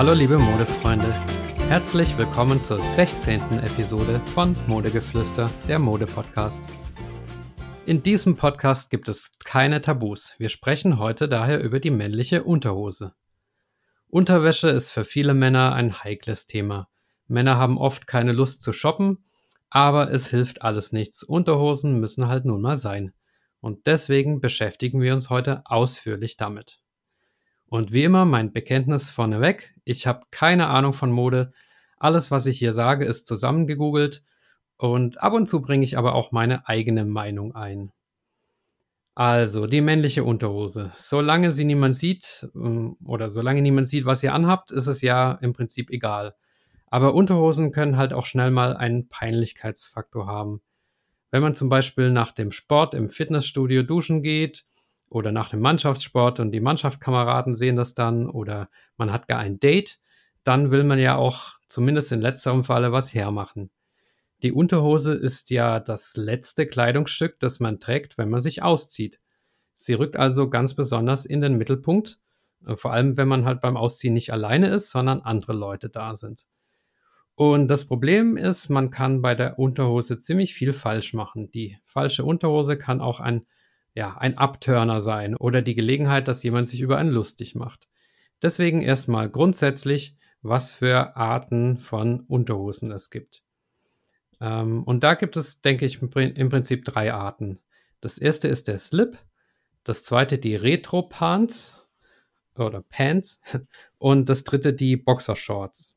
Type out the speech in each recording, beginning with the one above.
Hallo liebe Modefreunde, herzlich willkommen zur 16. Episode von Modegeflüster, der Mode-Podcast. In diesem Podcast gibt es keine Tabus. Wir sprechen heute daher über die männliche Unterhose. Unterwäsche ist für viele Männer ein heikles Thema. Männer haben oft keine Lust zu shoppen, aber es hilft alles nichts. Unterhosen müssen halt nun mal sein. Und deswegen beschäftigen wir uns heute ausführlich damit. Und wie immer mein Bekenntnis vorneweg, ich habe keine Ahnung von Mode. Alles, was ich hier sage, ist zusammengegoogelt und ab und zu bringe ich aber auch meine eigene Meinung ein. Also, die männliche Unterhose. Solange sie niemand sieht ähm, oder solange niemand sieht, was ihr anhabt, ist es ja im Prinzip egal. Aber Unterhosen können halt auch schnell mal einen Peinlichkeitsfaktor haben. Wenn man zum Beispiel nach dem Sport im Fitnessstudio duschen geht oder nach dem Mannschaftssport und die Mannschaftskameraden sehen das dann oder man hat gar ein Date, dann will man ja auch zumindest in letzterem Falle was hermachen. Die Unterhose ist ja das letzte Kleidungsstück, das man trägt, wenn man sich auszieht. Sie rückt also ganz besonders in den Mittelpunkt, äh, vor allem wenn man halt beim Ausziehen nicht alleine ist, sondern andere Leute da sind. Und das Problem ist, man kann bei der Unterhose ziemlich viel falsch machen. Die falsche Unterhose kann auch ein, ja, ein Abturner sein oder die Gelegenheit, dass jemand sich über einen lustig macht. Deswegen erstmal grundsätzlich, was für Arten von Unterhosen es gibt. Ähm, und da gibt es, denke ich, im Prinzip drei Arten. Das erste ist der Slip, das zweite die Retro Pants oder Pants und das dritte die Boxershorts.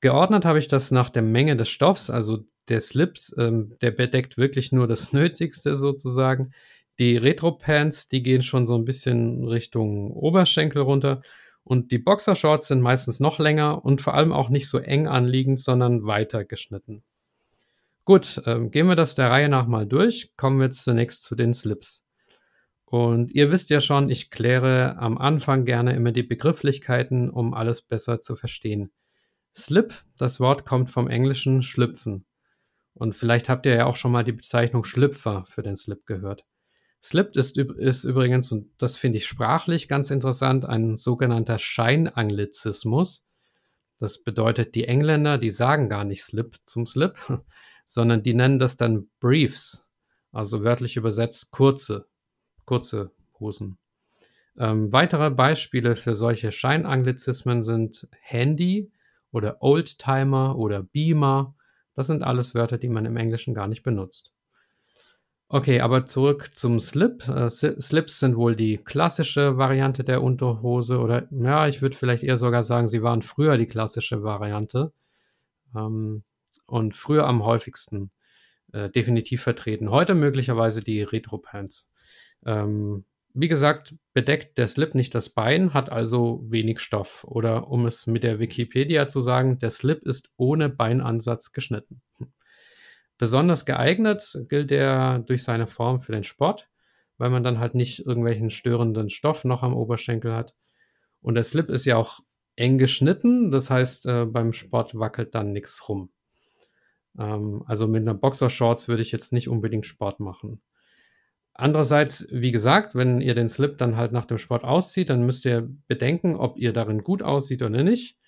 Geordnet habe ich das nach der Menge des Stoffs, also der Slips, ähm, der bedeckt wirklich nur das Nötigste sozusagen. Die Retro-Pants, die gehen schon so ein bisschen Richtung Oberschenkel runter. Und die Boxershorts sind meistens noch länger und vor allem auch nicht so eng anliegend, sondern weiter geschnitten. Gut, ähm, gehen wir das der Reihe nach mal durch. Kommen wir zunächst zu den Slips. Und ihr wisst ja schon, ich kläre am Anfang gerne immer die Begrifflichkeiten, um alles besser zu verstehen. Slip, das Wort kommt vom englischen schlüpfen. Und vielleicht habt ihr ja auch schon mal die Bezeichnung Schlüpfer für den Slip gehört. Slip ist, ist übrigens, und das finde ich sprachlich ganz interessant, ein sogenannter Scheinanglizismus. Das bedeutet, die Engländer, die sagen gar nicht Slip zum Slip, sondern die nennen das dann Briefs, also wörtlich übersetzt kurze, kurze Hosen. Ähm, weitere Beispiele für solche Scheinanglizismen sind Handy, oder Oldtimer oder Beamer. Das sind alles Wörter, die man im Englischen gar nicht benutzt. Okay, aber zurück zum Slip. Äh, Slips sind wohl die klassische Variante der Unterhose oder ja, ich würde vielleicht eher sogar sagen, sie waren früher die klassische Variante ähm, und früher am häufigsten äh, definitiv vertreten. Heute möglicherweise die Retro-Pants. Ähm, wie gesagt, bedeckt der Slip nicht das Bein, hat also wenig Stoff. Oder um es mit der Wikipedia zu sagen, der Slip ist ohne Beinansatz geschnitten. Besonders geeignet gilt er durch seine Form für den Sport, weil man dann halt nicht irgendwelchen störenden Stoff noch am Oberschenkel hat. Und der Slip ist ja auch eng geschnitten, das heißt, äh, beim Sport wackelt dann nichts rum. Ähm, also mit einer Boxershorts würde ich jetzt nicht unbedingt Sport machen. Andererseits, wie gesagt, wenn ihr den Slip dann halt nach dem Sport auszieht, dann müsst ihr bedenken, ob ihr darin gut aussieht oder nicht.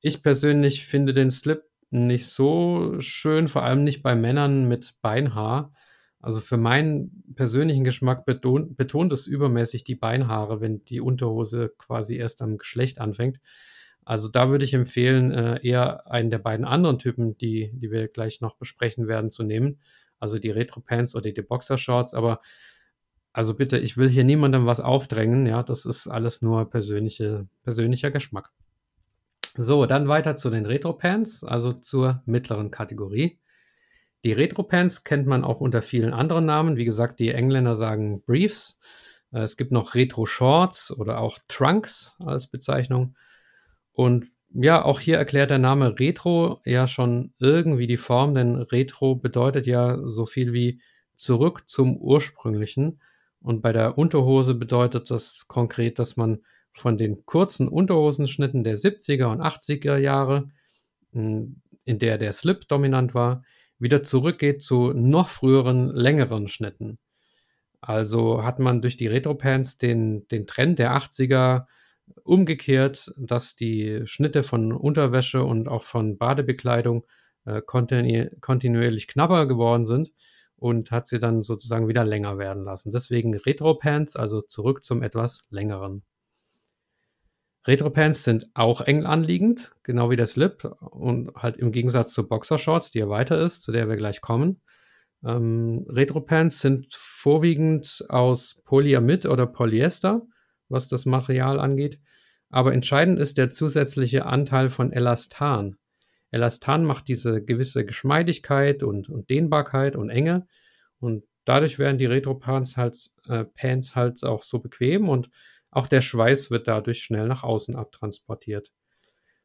Ich persönlich finde den Slip nicht so schön, vor allem nicht bei Männern mit Beinhaar. Also für meinen persönlichen Geschmack betont, betont es übermäßig die Beinhaare, wenn die Unterhose quasi erst am Geschlecht anfängt. Also da würde ich empfehlen, äh, eher einen der beiden anderen Typen, die, die wir gleich noch besprechen werden, zu nehmen. Also die Retro Pants oder die Boxer Shorts. Aber also bitte, ich will hier niemandem was aufdrängen, ja, das ist alles nur persönliche, persönlicher Geschmack. So, dann weiter zu den Retro-Pants, also zur mittleren Kategorie. Die Retro-Pants kennt man auch unter vielen anderen Namen. Wie gesagt, die Engländer sagen Briefs. Äh, es gibt noch Retro-Shorts oder auch Trunks als Bezeichnung. Und ja, auch hier erklärt der Name Retro ja schon irgendwie die Form, denn Retro bedeutet ja so viel wie zurück zum ursprünglichen. Und bei der Unterhose bedeutet das konkret, dass man von den kurzen Unterhosenschnitten der 70er und 80er Jahre, hm, in der der Slip dominant war, wieder zurückgeht zu noch früheren, längeren Schnitten. Also hat man durch die Retro-Pants den, den Trend der 80er umgekehrt, dass die Schnitte von Unterwäsche und auch von Badebekleidung äh, kontinu kontinuierlich knapper geworden sind und hat sie dann sozusagen wieder länger werden lassen. Deswegen Retro-Pants, also zurück zum etwas längeren. Retro-Pants sind auch eng anliegend, genau wie der Slip und halt im Gegensatz zu Boxershorts, die ja weiter ist, zu der wir gleich kommen. Ähm, Retro-Pants sind vorwiegend aus Polyamid oder Polyester, was das Material angeht. Aber entscheidend ist der zusätzliche Anteil von Elastan. Elastan macht diese gewisse Geschmeidigkeit und, und Dehnbarkeit und Enge. Und dadurch werden die Retro-Pants halt, äh, Pants halt auch so bequem und auch der Schweiß wird dadurch schnell nach außen abtransportiert.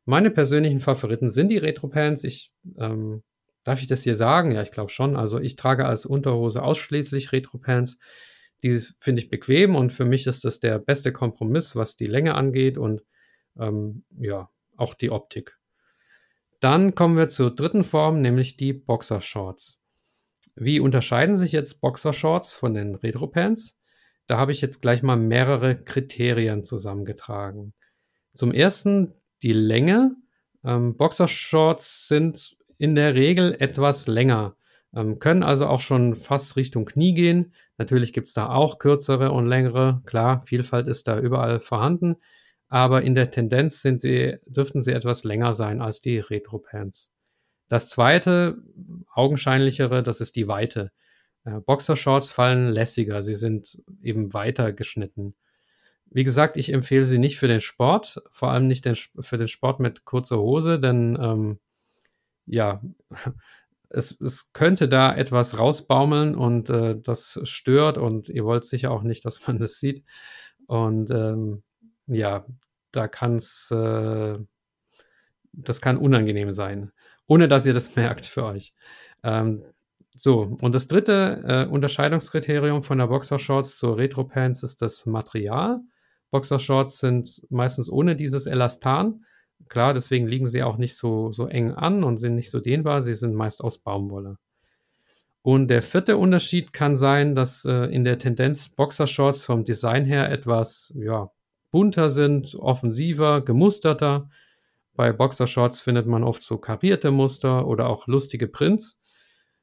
Meine persönlichen Favoriten sind die Retro-Pants. Ich, ähm, darf ich das hier sagen? Ja, ich glaube schon. Also ich trage als Unterhose ausschließlich Retro-Pants. Die finde ich bequem und für mich ist das der beste Kompromiss, was die Länge angeht und ähm, ja, auch die Optik. Dann kommen wir zur dritten Form, nämlich die Boxershorts. Wie unterscheiden sich jetzt Boxershorts von den Retro-Pants? Da habe ich jetzt gleich mal mehrere Kriterien zusammengetragen. Zum ersten die Länge. Ähm, Boxershorts sind in der Regel etwas länger, ähm, können also auch schon fast Richtung Knie gehen. Natürlich gibt es da auch kürzere und längere. Klar, Vielfalt ist da überall vorhanden. Aber in der Tendenz sind sie, dürften sie etwas länger sein als die Retro-Pants. Das zweite, augenscheinlichere, das ist die Weite. Äh, Boxershorts fallen lässiger, sie sind eben weiter geschnitten. Wie gesagt, ich empfehle sie nicht für den Sport, vor allem nicht den, für den Sport mit kurzer Hose, denn ähm, ja, es, es, könnte da etwas rausbaumeln und äh, das stört und ihr wollt sicher auch nicht, dass man das sieht. Und ähm, ja, da kann es, äh, das kann unangenehm sein, ohne dass ihr das merkt für euch. Ähm, so, und das dritte äh, Unterscheidungskriterium von der Boxershorts zur Retro-Pants ist das Material. Boxershorts sind meistens ohne dieses Elastan. Klar, deswegen liegen sie auch nicht so, so eng an und sind nicht so dehnbar. Sie sind meist aus Baumwolle. Und der vierte Unterschied kann sein, dass äh, in der Tendenz Boxershorts vom Design her etwas ja, bunter sind, offensiver, gemusterter. Bei Boxershorts findet man oft so karierte Muster oder auch lustige Prints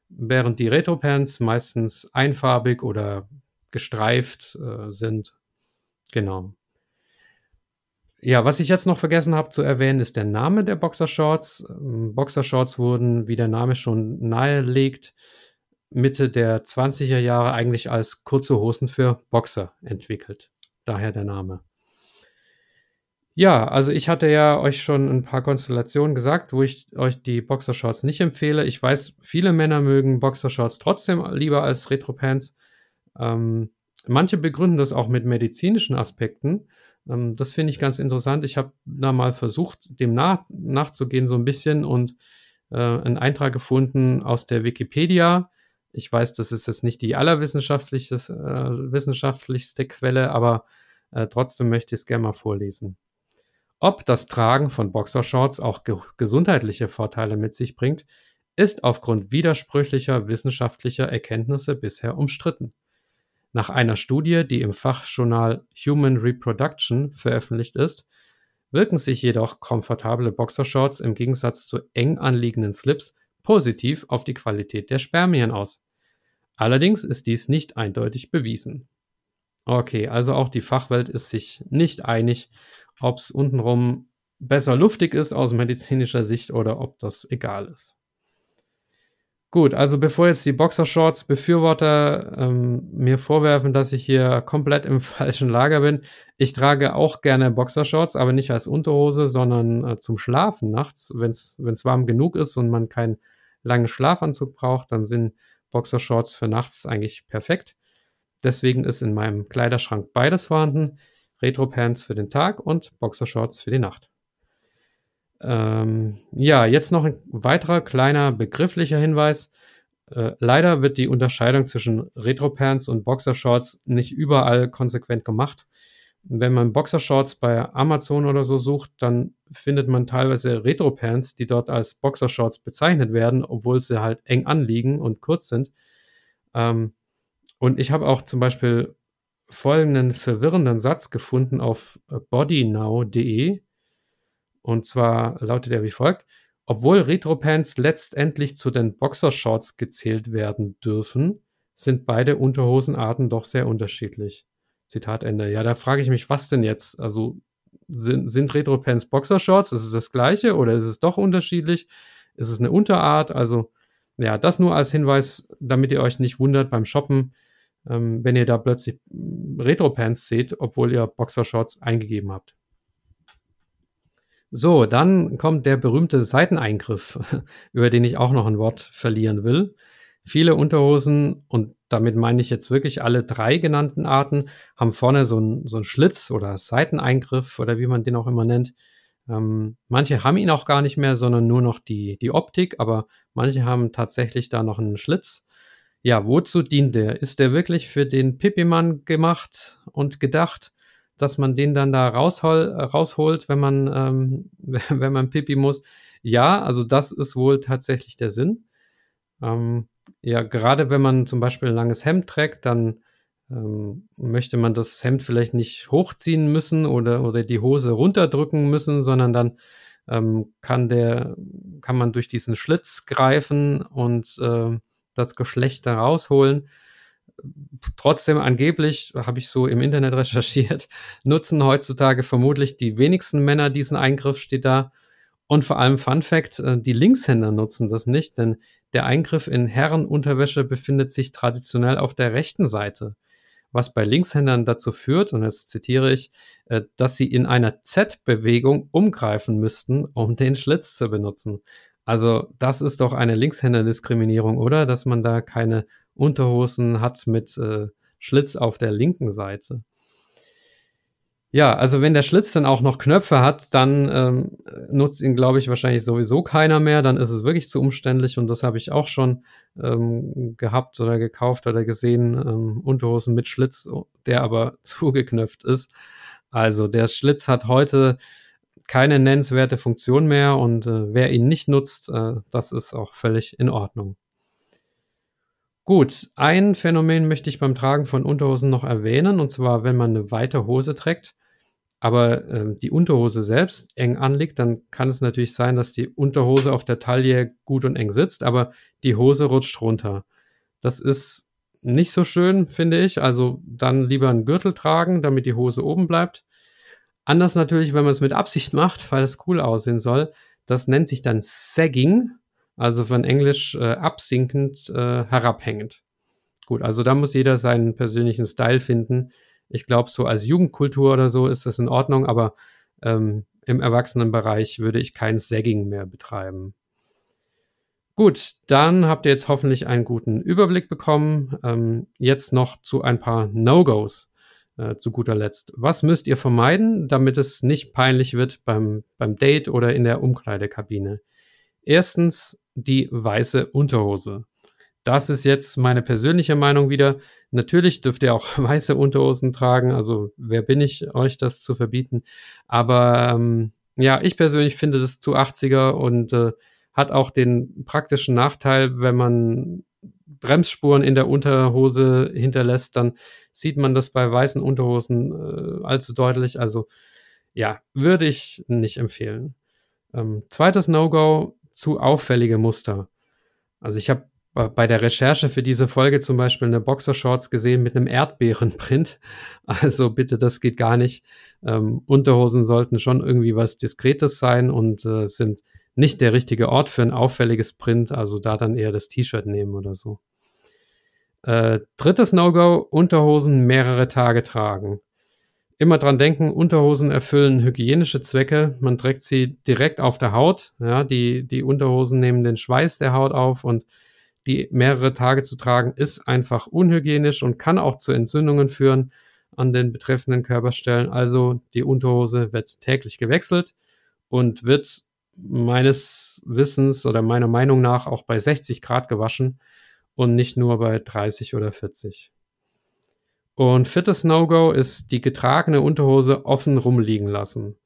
während die Retro-Pants meistens einfarbig oder gestreift äh, sind. Genau. Ja, was ich jetzt noch vergessen habe zu erwähnen, ist der Name der Boxershorts. Ähm, Boxershorts wurden, wie der Name schon nahelegt, Mitte der 20er Jahre eigentlich als kurze Hosen für Boxer entwickelt. Daher der Name. Ja, also ich hatte ja euch schon ein paar Konstellationen gesagt, wo ich euch die Boxershorts nicht empfehle. Ich weiß, viele Männer mögen Boxershorts trotzdem lieber als Retro-Pants. Ähm, manche begründen das auch mit medizinischen Aspekten. Ähm, das finde ich ganz interessant. Ich habe da mal versucht, dem nach, nachzugehen so ein bisschen und äh, einen Eintrag gefunden aus der Wikipedia. Ich weiß, das ist jetzt nicht die allerwissenschaftlichste äh, wissenschaftlichste Quelle, aber äh, trotzdem möchte ich es gerne mal vorlesen. Ob das Tragen von Boxershorts auch ge gesundheitliche Vorteile mit sich bringt, ist aufgrund widersprüchlicher wissenschaftlicher Erkenntnisse bisher umstritten. Nach einer Studie, die im Fachjournal Human Reproduction veröffentlicht ist, wirken sich jedoch komfortable Boxershorts im Gegensatz zu eng anliegenden Slips positiv auf die Qualität der Spermien aus. Allerdings ist dies nicht eindeutig bewiesen. Okay, also auch die Fachwelt ist sich nicht einig ob es untenrum besser luftig ist aus medizinischer Sicht oder ob das egal ist. Gut, also bevor jetzt die Boxershorts-Befürworter ähm, mir vorwerfen, dass ich hier komplett im falschen Lager bin, ich trage auch gerne Boxershorts, aber nicht als Unterhose, sondern äh, zum Schlafen nachts. Wenn es warm genug ist und man keinen langen Schlafanzug braucht, dann sind Boxershorts für nachts eigentlich perfekt. Deswegen ist in meinem Kleiderschrank beides vorhanden. Retro-Pants für den Tag und Boxershorts für die Nacht. Ähm, ja, jetzt noch ein weiterer kleiner begrifflicher Hinweis. Äh, leider wird die Unterscheidung zwischen Retro-Pants und Boxershorts nicht überall konsequent gemacht. Wenn man Boxershorts bei Amazon oder so sucht, dann findet man teilweise Retro-Pants, die dort als Boxershorts bezeichnet werden, obwohl sie halt eng anliegen und kurz sind. Ähm, und ich habe auch zum Beispiel folgenden verwirrenden Satz gefunden auf bodynow.de. Und zwar lautet er wie folgt. Obwohl Retropants letztendlich zu den Boxershorts gezählt werden dürfen, sind beide Unterhosenarten doch sehr unterschiedlich. Zitat Ende. Ja, da frage ich mich, was denn jetzt? Also sind, sind Retropants Boxershorts? Ist es das gleiche oder ist es doch unterschiedlich? Ist es eine Unterart? Also ja, das nur als Hinweis, damit ihr euch nicht wundert beim Shoppen, ähm, wenn ihr da plötzlich Retro-Pants seht, obwohl ihr Boxershorts eingegeben habt. So, dann kommt der berühmte Seiteneingriff, über den ich auch noch ein Wort verlieren will. Viele Unterhosen, und damit meine ich jetzt wirklich alle drei genannten Arten, haben vorne so einen so Schlitz oder Seiteneingriff oder wie man den auch immer nennt. Ähm, manche haben ihn auch gar nicht mehr, sondern nur noch die, die Optik, aber manche haben tatsächlich da noch einen Schlitz. Ja, wozu dient der? Ist der wirklich für den Pipimann gemacht und gedacht, dass man den dann da raushol rausholt, wenn man, ähm, wenn man Pipi muss? Ja, also das ist wohl tatsächlich der Sinn. Ähm, ja, gerade wenn man zum Beispiel ein langes Hemd trägt, dann ähm, möchte man das Hemd vielleicht nicht hochziehen müssen oder, oder die Hose runterdrücken müssen, sondern dann ähm, kann der, kann man durch diesen Schlitz greifen und äh, das Geschlecht da rausholen. Trotzdem angeblich, habe ich so im Internet recherchiert, nutzen heutzutage vermutlich die wenigsten Männer diesen Eingriff, steht da. Und vor allem Fun Fact, äh, die Linkshänder nutzen das nicht, denn der Eingriff in Herrenunterwäsche befindet sich traditionell auf der rechten Seite, was bei Linkshändern dazu führt, und jetzt zitiere ich, äh, dass sie in einer Z-Bewegung umgreifen müssten, um den Schlitz zu benutzen. Also das ist doch eine Linkshänder-Diskriminierung, oder? Dass man da keine Unterhosen hat mit äh, Schlitz auf der linken Seite. Ja, also wenn der Schlitz dann auch noch Knöpfe hat, dann ähm, nutzt ihn, glaube ich, wahrscheinlich sowieso keiner mehr. Dann ist es wirklich zu umständlich und das habe ich auch schon ähm, gehabt oder gekauft oder gesehen. Ähm, Unterhosen mit Schlitz, der aber zugeknöpft ist. Also der Schlitz hat heute keine nennenswerte Funktion mehr und äh, wer ihn nicht nutzt, äh, das ist auch völlig in Ordnung. Gut, ein Phänomen möchte ich beim Tragen von Unterhosen noch erwähnen, und zwar, wenn man eine weite Hose trägt, aber äh, die Unterhose selbst eng anliegt, dann kann es natürlich sein, dass die Unterhose auf der Taille gut und eng sitzt, aber die Hose rutscht runter. Das ist nicht so schön, finde ich. Also dann lieber einen Gürtel tragen, damit die Hose oben bleibt. Anders natürlich, wenn man es mit Absicht macht, weil es cool aussehen soll. Das nennt sich dann Sagging, also von Englisch äh, absinkend, äh, herabhängend. Gut, also da muss jeder seinen persönlichen Style finden. Ich glaube, so als Jugendkultur oder so ist das in Ordnung, aber ähm, im Erwachsenenbereich würde ich kein Sagging mehr betreiben. Gut, dann habt ihr jetzt hoffentlich einen guten Überblick bekommen. Ähm, jetzt noch zu ein paar No-Gos. Äh, zu guter Letzt. Was müsst ihr vermeiden, damit es nicht peinlich wird beim, beim Date oder in der Umkleidekabine? Erstens die weiße Unterhose. Das ist jetzt meine persönliche Meinung wieder. Natürlich dürft ihr auch weiße Unterhosen tragen. Also wer bin ich, euch das zu verbieten? Aber ähm, ja, ich persönlich finde das zu 80er und äh, hat auch den praktischen Nachteil, wenn man Bremsspuren in der Unterhose hinterlässt, dann sieht man das bei weißen Unterhosen äh, allzu deutlich. Also ja, würde ich nicht empfehlen. Ähm, zweites No-Go, zu auffällige Muster. Also ich habe bei der Recherche für diese Folge zum Beispiel eine Boxershorts gesehen mit einem Erdbeerenprint. Also bitte, das geht gar nicht. Ähm, Unterhosen sollten schon irgendwie was Diskretes sein und äh, sind nicht der richtige Ort für ein auffälliges Print. Also da dann eher das T-Shirt nehmen oder so. Äh, drittes No-Go, Unterhosen mehrere Tage tragen. Immer dran denken, Unterhosen erfüllen hygienische Zwecke. Man trägt sie direkt auf der Haut. Ja, die, die Unterhosen nehmen den Schweiß der Haut auf und die mehrere Tage zu tragen ist einfach unhygienisch und kann auch zu Entzündungen führen an den betreffenden Körperstellen. Also die Unterhose wird täglich gewechselt und wird meines Wissens oder meiner Meinung nach auch bei 60 Grad gewaschen und nicht nur bei 30 oder 40. Und viertes No-Go ist die getragene Unterhose offen rumliegen lassen.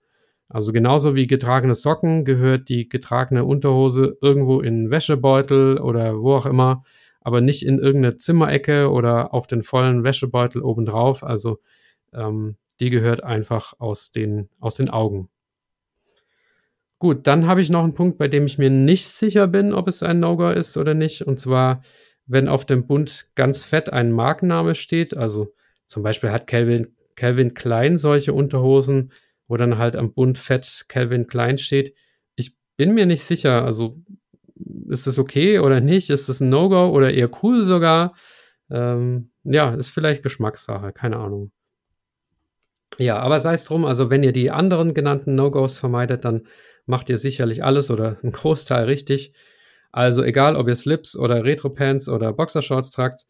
Also genauso wie getragene Socken gehört die getragene Unterhose irgendwo in Wäschebeutel oder wo auch immer. aber nicht in irgendeine Zimmerecke oder auf den vollen Wäschebeutel obendrauf. Also ähm, die gehört einfach aus den, aus den Augen. Gut, dann habe ich noch einen Punkt, bei dem ich mir nicht sicher bin, ob es ein No-Go ist oder nicht. Und zwar, wenn auf dem Bund ganz fett ein Markenname steht, also zum Beispiel hat Calvin, Calvin Klein solche Unterhosen, wo dann halt am Bund fett Calvin Klein steht. Ich bin mir nicht sicher, also ist das okay oder nicht? Ist das ein No-Go oder eher cool sogar? Ähm, ja, ist vielleicht Geschmackssache, keine Ahnung. Ja, aber sei es drum, also wenn ihr die anderen genannten No-Gos vermeidet, dann macht ihr sicherlich alles oder einen Großteil richtig. Also egal, ob ihr Slips oder Retro-Pants oder Boxershorts tragt,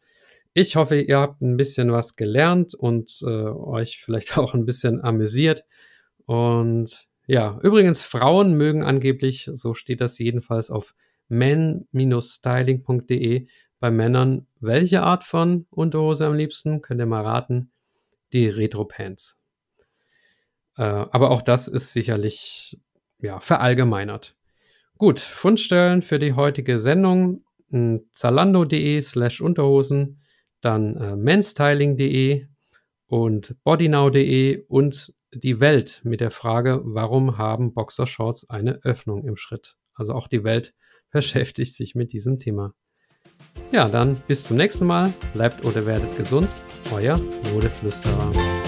ich hoffe, ihr habt ein bisschen was gelernt und äh, euch vielleicht auch ein bisschen amüsiert. Und ja, übrigens, Frauen mögen angeblich, so steht das jedenfalls auf men-styling.de, bei Männern welche Art von Unterhose am liebsten? Könnt ihr mal raten? Die Retro-Pants. Äh, aber auch das ist sicherlich ja, verallgemeinert. Gut, Fundstellen für die heutige Sendung zalando.de slash Unterhosen, dann äh, menstyling.de und bodynow.de und die Welt mit der Frage, warum haben Boxershorts eine Öffnung im Schritt? Also auch die Welt beschäftigt sich mit diesem Thema. Ja, dann bis zum nächsten Mal. Bleibt oder werdet gesund. Euer Modeflüsterer.